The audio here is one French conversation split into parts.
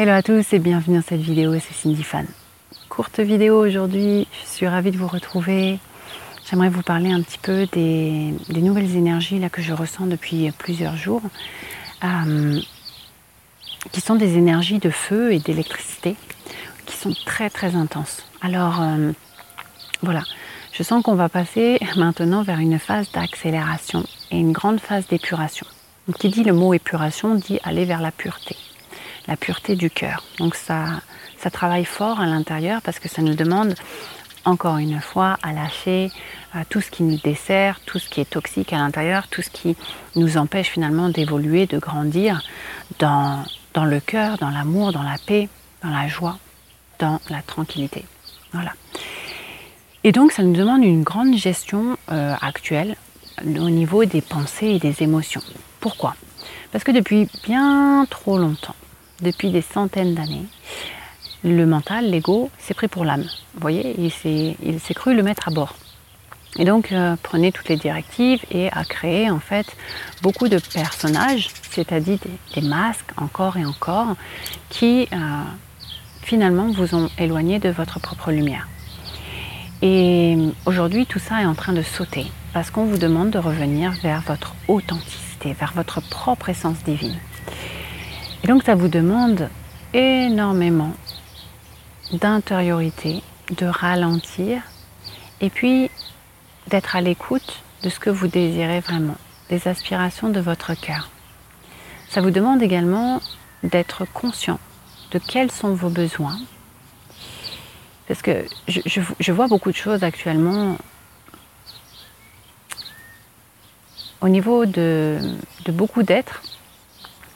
Hello à tous et bienvenue dans cette vidéo, c'est Cindy Fan. Courte vidéo aujourd'hui, je suis ravie de vous retrouver. J'aimerais vous parler un petit peu des, nouvelles énergies là, que je ressens depuis plusieurs jours, euh, qui sont des énergies de feu et d'électricité, qui sont très très intenses. Alors euh, voilà, je sens qu'on va passer maintenant vers une phase d'accélération et une grande phase d'épuration. Qui dit le mot épuration dit aller vers la pureté la pureté du cœur. Donc ça, travaille fort à l'intérieur parce que ça nous demande encore une fois à lâcher euh, tout ce qui nous dessert, tout ce qui est toxique à l'intérieur, tout ce qui nous empêche finalement d'évoluer, de grandir dans, dans le cœur, dans l'amour, dans la paix, dans la joie, dans la tranquillité. Voilà. Et donc ça nous demande une grande gestion euh, actuelle au niveau des pensées et des émotions. Pourquoi? Parce que depuis bien trop longtemps, depuis des centaines d'années, le mental, l'ego, s'est pris pour l'âme. Vous voyez, il s'est cru le mettre à bord. Et donc, euh, prenez toutes les directives et a créé en fait beaucoup de personnages, c'est-à-dire des, masques encore et encore, qui euh, finalement vous ont éloigné de votre propre lumière. Et aujourd'hui, tout ça est en train de sauter parce qu'on vous demande de revenir vers votre authenticité, vers votre propre essence divine. Et donc ça vous demande énormément d'intériorité, de ralentir et puis d'être à l'écoute de ce que vous désirez vraiment, des aspirations de votre cœur. Ça vous demande également d'être conscient de quels sont vos besoins. Parce que je, vois beaucoup de choses actuellement au niveau de, de beaucoup d'êtres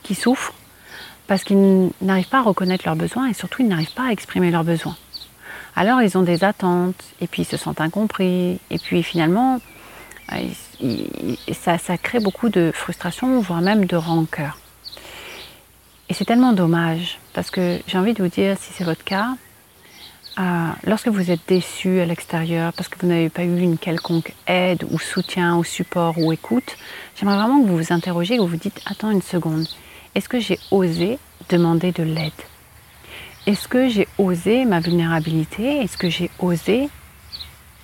qui souffrent parce qu'ils n'arrivent pas à reconnaître leurs besoins et surtout ils n'arrivent pas à exprimer leurs besoins. Alors ils ont des attentes et puis ils se sentent incompris et puis finalement euh, ça, crée beaucoup de frustration voire même de rancœur. Et c'est tellement dommage parce que j'ai envie de vous dire si c'est votre cas, euh, lorsque vous êtes déçu à l'extérieur parce que vous n'avez pas eu une quelconque aide ou soutien ou support ou écoute, j'aimerais vraiment que vous vous interrogiez, que vous vous dites attends une seconde, est-ce que j'ai osé demander de l'aide? Est-ce que j'ai osé ma vulnérabilité? Est-ce que j'ai osé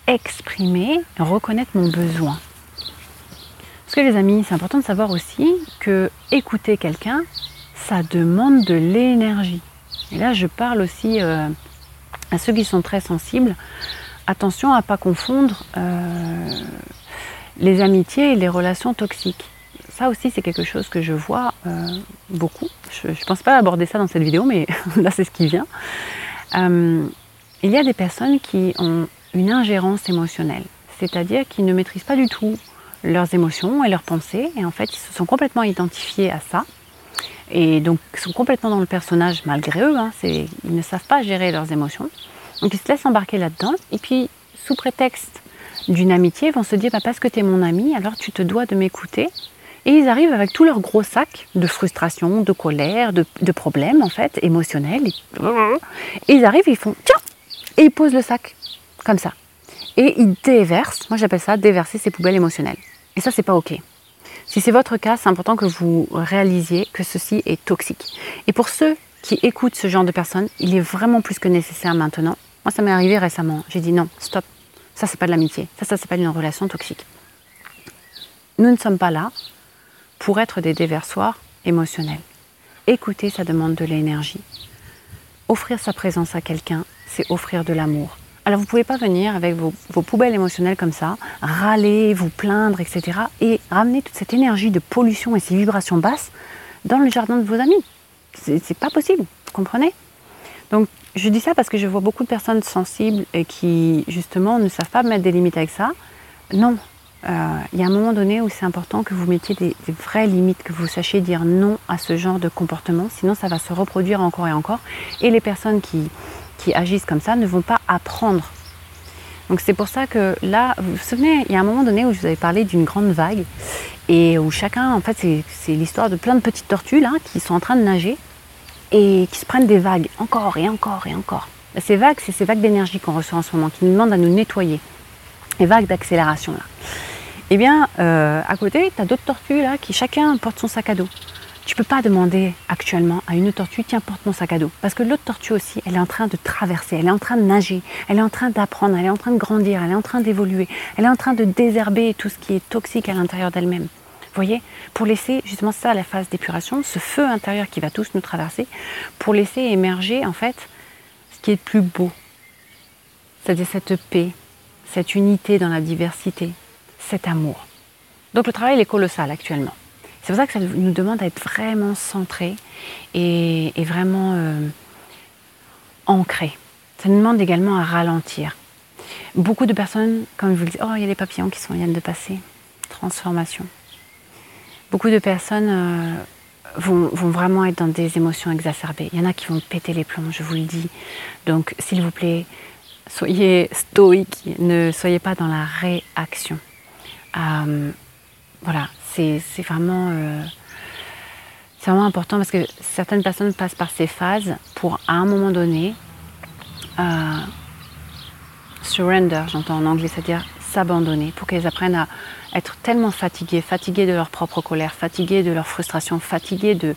exprimer, reconnaître mon besoin? Parce que les amis, c'est important de savoir aussi que écouter quelqu'un, ça demande de l'énergie. Et là, je parle aussi euh, à ceux qui sont très sensibles. Attention à ne pas confondre euh, les amitiés et les relations toxiques ça aussi, c'est quelque chose que je vois euh, beaucoup. Je ne pense pas aborder ça dans cette vidéo, mais là, c'est ce qui vient. Euh, il y a des personnes qui ont une ingérence émotionnelle, c'est-à-dire qui ne maîtrisent pas du tout leurs émotions et leurs pensées, et en fait, ils se sont complètement identifiés à ça, et donc sont complètement dans le personnage malgré eux. Hein, ils ne savent pas gérer leurs émotions, donc ils se laissent embarquer là-dedans, et puis sous prétexte d'une amitié, ils vont se dire bah, parce que tu es mon ami, alors tu te dois de m'écouter et ils arrivent avec tout leur gros sac de frustration, de colère, de, problèmes en fait, émotionnels. Et ils arrivent, ils font tiens Et ils posent le sac, comme ça. Et ils déversent, moi j'appelle ça déverser ses poubelles émotionnelles. Et ça, c'est pas ok. Si c'est votre cas, c'est important que vous réalisiez que ceci est toxique. Et pour ceux qui écoutent ce genre de personnes, il est vraiment plus que nécessaire maintenant. Moi, ça m'est arrivé récemment. J'ai dit non, stop. Ça, c'est pas de l'amitié. Ça, ça, pas une relation toxique. Nous ne sommes pas là pour être des déversoirs émotionnels. Écouter, ça demande de l'énergie. Offrir sa présence à quelqu'un, c'est offrir de l'amour. Alors vous ne pouvez pas venir avec vos, poubelles émotionnelles comme ça, râler, vous plaindre, etc. et ramener toute cette énergie de pollution et ces vibrations basses dans le jardin de vos amis. C'est pas possible, vous comprenez? Donc je dis ça parce que je vois beaucoup de personnes sensibles et qui justement ne savent pas mettre des limites avec ça. Non, euh, il y a un moment donné où c'est important que vous mettiez des, vraies limites, que vous sachiez dire non à ce genre de comportement, sinon ça va se reproduire encore et encore. Et les personnes qui, qui agissent comme ça ne vont pas apprendre. Donc c'est pour ça que là, vous vous souvenez, il y a un moment donné où je vous avais parlé d'une grande vague et où chacun, en fait, c'est l'histoire de plein de petites tortues là qui sont en train de nager et qui se prennent des vagues encore et encore et encore. Ces vagues, c'est ces vagues d'énergie qu'on reçoit en ce moment, qui nous demandent à nous nettoyer. Les vagues d'accélération là. Eh bien, euh, à côté, tu as d'autres tortues là qui chacun porte son sac à dos. Tu peux pas demander actuellement à une tortue, tiens, porte mon sac à dos. Parce que l'autre tortue aussi, elle est en train de traverser, elle est en train de nager, elle est en train d'apprendre, elle est en train de grandir, elle est en train d'évoluer, elle est en train de désherber tout ce qui est toxique à l'intérieur d'elle-même. Voyez? Pour laisser justement ça, la phase d'épuration, ce feu intérieur qui va tous nous traverser, pour laisser émerger en fait ce qui est le plus beau. C'est-à-dire cette paix, cette unité dans la diversité, cet amour. Donc le travail est colossal actuellement. C'est pour ça que ça nous demande d'être vraiment centré et, vraiment euh, ancré. Ça nous demande également à ralentir. Beaucoup de personnes, comme je vous le dis, oh, il y a les papillons qui sont, viennent de passer. Transformation. Beaucoup de personnes euh, vont, vraiment être dans des émotions exacerbées. Il y en a qui vont péter les plombs, je vous le dis. Donc, s'il vous plaît, soyez stoïque, ne soyez pas dans la réaction. Euh, voilà, c'est vraiment, euh, vraiment important parce que certaines personnes passent par ces phases pour, à un moment donné, euh, surrender, j'entends en anglais, c'est-à-dire s'abandonner, pour qu'elles apprennent à être tellement fatiguées, fatiguées de leur propre colère, fatiguées de leur frustration, fatiguées de,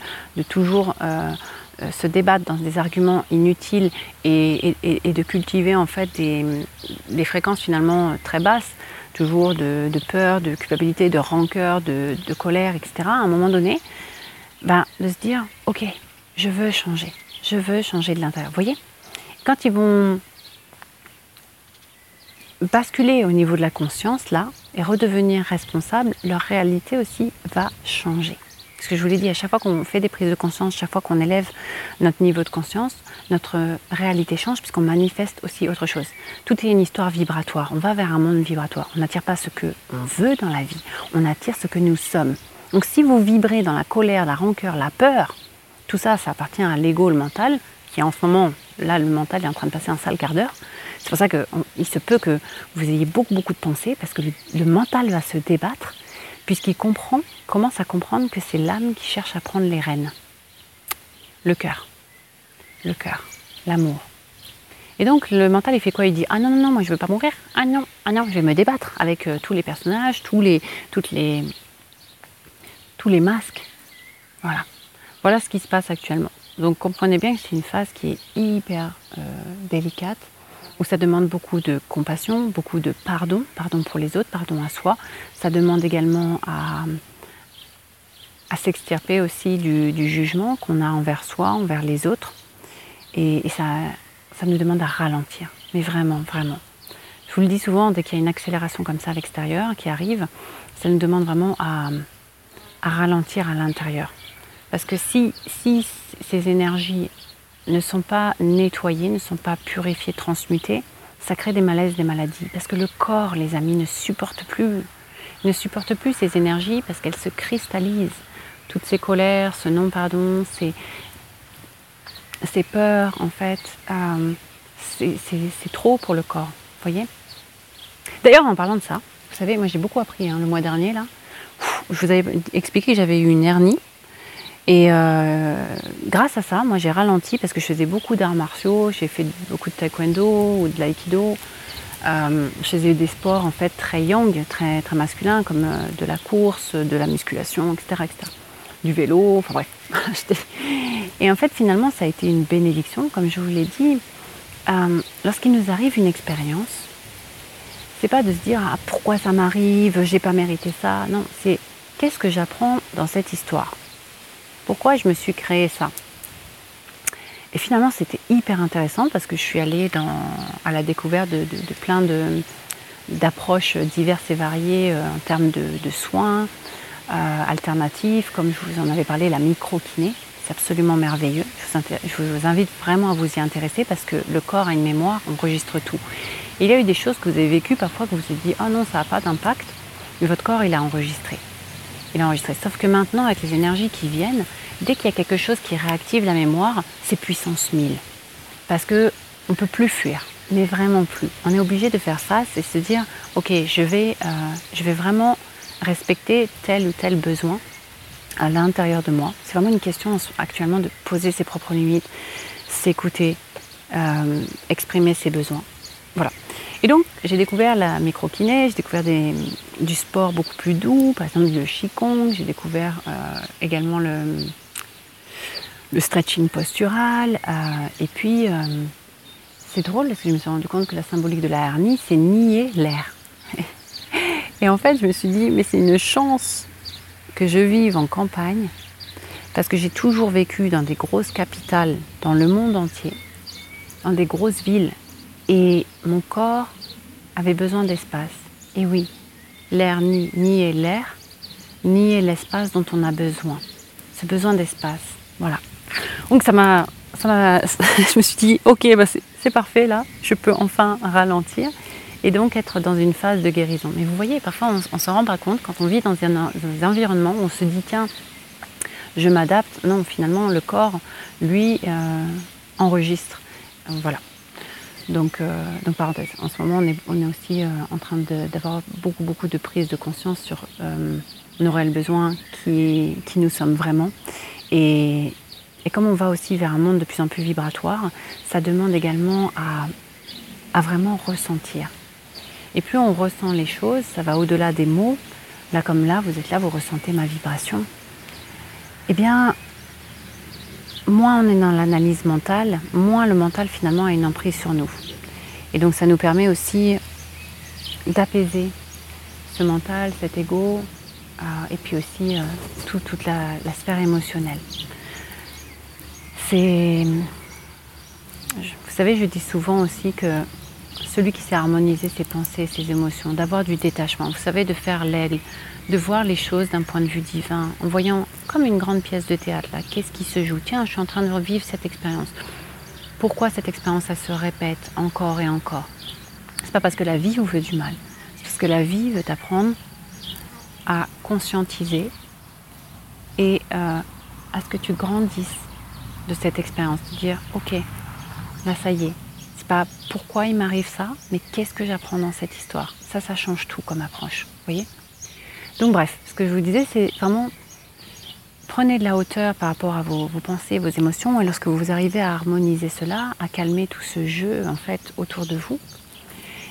toujours se débattre dans des arguments inutiles et, de cultiver en fait des, fréquences finalement très basses toujours de, peur, de culpabilité, de rancœur, de, colère, etc., à un moment donné, ben, de se dire, ok, je veux changer, je veux changer de l'intérieur. Vous voyez? Quand ils vont basculer au niveau de la conscience, là, et redevenir responsables, leur réalité aussi va changer. Ce que je vous l'ai dit, à chaque fois qu'on fait des prises de conscience, chaque fois qu'on élève notre niveau de conscience, notre réalité change puisqu'on manifeste aussi autre chose. Tout est une histoire vibratoire. On va vers un monde vibratoire. On n'attire pas ce que on veut dans la vie, on attire ce que nous sommes. Donc si vous vibrez dans la colère, la rancœur, la peur, tout ça, ça appartient à l'ego, le mental, qui en ce moment, là, le mental est en train de passer un sale quart d'heure. C'est pour ça qu'il se peut que vous ayez beaucoup, beaucoup de pensées, parce que le mental va se débattre puisqu'il comprend, commence à comprendre que c'est l'âme qui cherche à prendre les rênes. Le cœur. Le cœur. L'amour. Et donc le mental il fait quoi? Il dit ah non non non moi je veux pas mourir ah non ah non je vais me débattre avec euh, tous les personnages tous les toutes les tous les masques voilà voilà ce qui se passe actuellement donc comprenez bien que c'est une phase qui est hyper euh, délicate où ça demande beaucoup de compassion, beaucoup de pardon, pardon pour les autres, pardon à soi. Ça demande également à, à s'extirper aussi du, jugement qu'on a envers soi, envers les autres. Et, ça, ça nous demande à ralentir, mais vraiment, vraiment. Je vous le dis souvent, dès qu'il y a une accélération comme ça à l'extérieur qui arrive, ça nous demande vraiment à, à ralentir à l'intérieur. Parce que si, si ces énergies ne sont pas nettoyés, ne sont pas purifiés, transmutés, ça crée des malaises, des maladies. Parce que le corps, les amis, ne supporte plus, ne supporte plus ces énergies parce qu'elles se cristallisent. Toutes ces colères, ce non-pardon, ces, ces peurs, en fait, euh, c'est trop pour le corps. voyez D'ailleurs, en parlant de ça, vous savez, moi j'ai beaucoup appris hein, le mois dernier, là. Je vous avais expliqué que j'avais eu une hernie et euh, grâce à ça, moi j'ai ralenti parce que je faisais beaucoup d'arts martiaux, j'ai fait beaucoup de taekwondo ou de l'aïkido. Euh, je faisais des sports en fait très young, très, très masculins, comme euh, de la course, de la musculation, etc. etc. Du vélo, enfin bref. Et en fait, finalement, ça a été une bénédiction, comme je vous l'ai dit. Lorsqu'il nous arrive une expérience, c'est pas de se dire ah, pourquoi ça m'arrive, j'ai pas mérité ça. Non, c'est qu'est-ce que j'apprends dans cette histoire? Pourquoi je me suis créé ça? Et finalement, c'était hyper intéressant parce que je suis allée à la découverte de, plein d'approches diverses et variées euh, en termes de, soins euh, alternatifs, comme je vous en avais parlé, la micro-kiné. C'est absolument merveilleux. Je vous, invite vraiment à vous y intéresser parce que le corps a une mémoire, enregistre tout. il y a eu des choses que vous avez vécues parfois que vous vous êtes dit, oh non, ça n'a pas d'impact, mais votre corps, il a enregistré il a enregistré. Sauf que maintenant, avec les énergies qui viennent, dès qu'il y a quelque chose qui réactive la mémoire, c'est puissance 1000. Parce que on peut plus fuir, mais vraiment plus. On est obligé de faire face et se dire, ok, je vais, euh, je vais vraiment respecter tel ou tel besoin à l'intérieur de moi. C'est vraiment une question actuellement de poser ses propres limites, s'écouter, euh, exprimer ses besoins. Et donc, j'ai découvert la micro-kiné, j'ai découvert du sport beaucoup plus doux, par exemple le qigong, j'ai découvert euh, également le stretching postural. et puis, c'est drôle parce que je me suis rendu compte que la symbolique de la hernie, c'est nier l'air. Et en fait, je me suis dit, mais c'est une chance que je vive en campagne, parce que j'ai toujours vécu dans des grosses capitales dans le monde entier, dans des grosses villes, et mon corps avait besoin d'espace. Et oui, l'air ni, nier l'air, nier l'espace dont on a besoin. C'est besoin d'espace. Voilà. Donc ça m'a, je me suis dit, ok, bah c'est parfait là, je peux enfin ralentir et donc être dans une phase de guérison. Mais vous voyez, parfois on ne se rend pas compte quand on vit dans un, environnement où on se dit tiens, je m'adapte. Non, finalement, le corps, lui, euh, enregistre. Voilà. Donc, euh. En ce moment, on est, aussi en train d'avoir beaucoup, beaucoup de prise de conscience sur nos réels besoins, qui, nous sommes vraiment. Et, et comme on va aussi vers un monde de plus en plus vibratoire, ça demande également à, à vraiment ressentir. Et plus on ressent les choses, ça va au-delà des mots. Là comme là, vous êtes là, vous ressentez ma vibration. Eh bien, moins on est dans l'analyse mentale, moins le mental finalement a une emprise sur nous. Et donc ça nous permet aussi d'apaiser ce mental, cet ego, euh, et puis aussi euh, toute la, la, sphère émotionnelle. C'est, vous savez, je dis souvent aussi que celui qui sait harmoniser ses pensées, ses émotions, d'avoir du détachement, vous savez, de faire l'aigle, de voir les choses d'un point de vue divin, en voyant comme une grande pièce de théâtre, là, qu'est-ce qui se joue? Tiens, je suis en train de revivre cette expérience. Pourquoi cette expérience, ça se répète encore et encore? C'est pas parce que la vie vous veut du mal, c'est parce que la vie veut t'apprendre à conscientiser et euh, à ce que tu grandisses de cette expérience, de dire, ok, là ça y est, pourquoi il m'arrive ça, mais qu'est-ce que j'apprends dans cette histoire? Ça, ça change tout comme approche. Vous voyez? Donc bref, ce que je vous disais, c'est vraiment prenez de la hauteur par rapport à vos, pensées, vos émotions, et lorsque vous arrivez à harmoniser cela, à calmer tout ce jeu en fait autour de vous,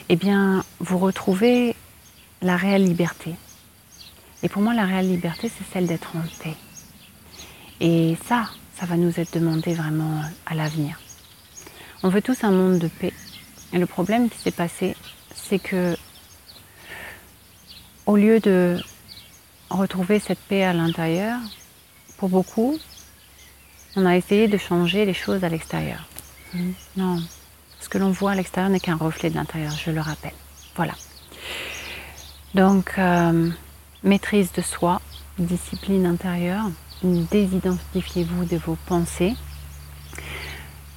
eh bien, vous retrouvez la réelle liberté. Et pour moi, la réelle liberté, c'est celle d'être en paix. Et ça, ça va nous être demandé vraiment à l'avenir. On veut tous un monde de paix. Et le problème qui s'est passé, c'est que au lieu de retrouver cette paix à l'intérieur, pour beaucoup, on a essayé de changer les choses à l'extérieur. Hmm. Non, ce que l'on voit à l'extérieur n'est qu'un reflet de l'intérieur, je le rappelle. Voilà. Donc, euh, maîtrise de soi, discipline intérieure, désidentifiez-vous de vos pensées,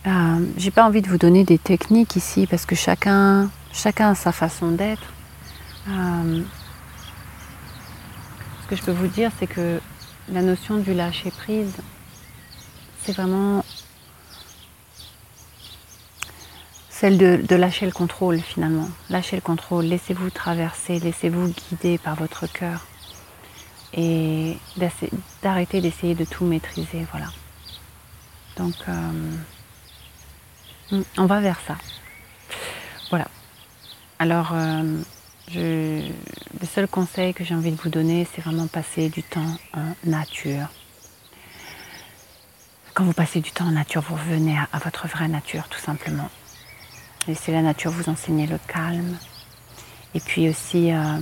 euh, j'ai pas envie de vous donner des techniques ici parce que chacun, chacun a sa façon d'être. Euh, ce que je peux vous dire, c'est que la notion du lâcher prise, c'est vraiment celle de, lâcher le contrôle finalement. Lâcher le contrôle, laissez-vous traverser, laissez-vous guider par votre cœur et d'arrêter d'essayer de tout maîtriser. Voilà. Donc, euh, on va vers ça. Voilà. Alors, euh, le seul conseil que j'ai envie de vous donner, c'est vraiment passer du temps en nature. Quand vous passez du temps en nature, vous revenez à, votre vraie nature, tout simplement. Laissez la nature vous enseigner le calme. Et puis aussi, euh,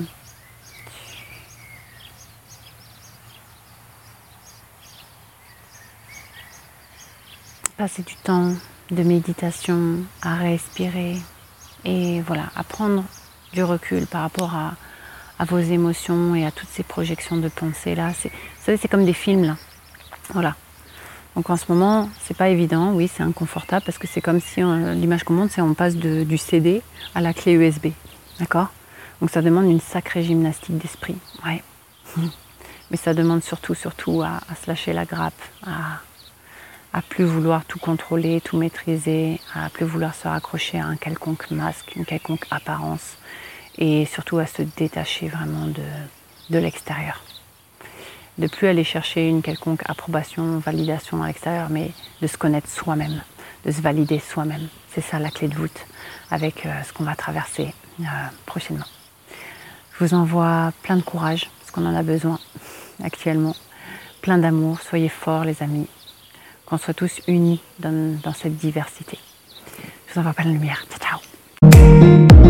passer du temps de méditation, à respirer et voilà, à prendre du recul par rapport à, vos émotions et à toutes ces projections de pensée là. Vous savez, c'est comme des films là. Voilà. Donc en ce moment, c'est pas évident, oui, c'est inconfortable parce que c'est comme si l'image qu'on montre, c'est on passe du CD à la clé USB. D'accord? Donc ça demande une sacrée gymnastique d'esprit. Ouais. Mais ça demande surtout, surtout à, à se lâcher la grappe, à, à plus vouloir tout contrôler, tout maîtriser, à plus vouloir se raccrocher à un quelconque masque, une quelconque apparence, et surtout à se détacher vraiment de, de l'extérieur. De plus aller chercher une quelconque approbation, validation à l'extérieur, mais de se connaître soi-même, de se valider soi-même. C'est ça la clé de voûte avec euh, ce qu'on va traverser euh, prochainement. Je vous envoie plein de courage, parce qu'on en a besoin actuellement. Plein d'amour, soyez forts les amis qu'on soit tous unis dans, cette diversité. Je vous envoie pas la lumière. Ciao, ciao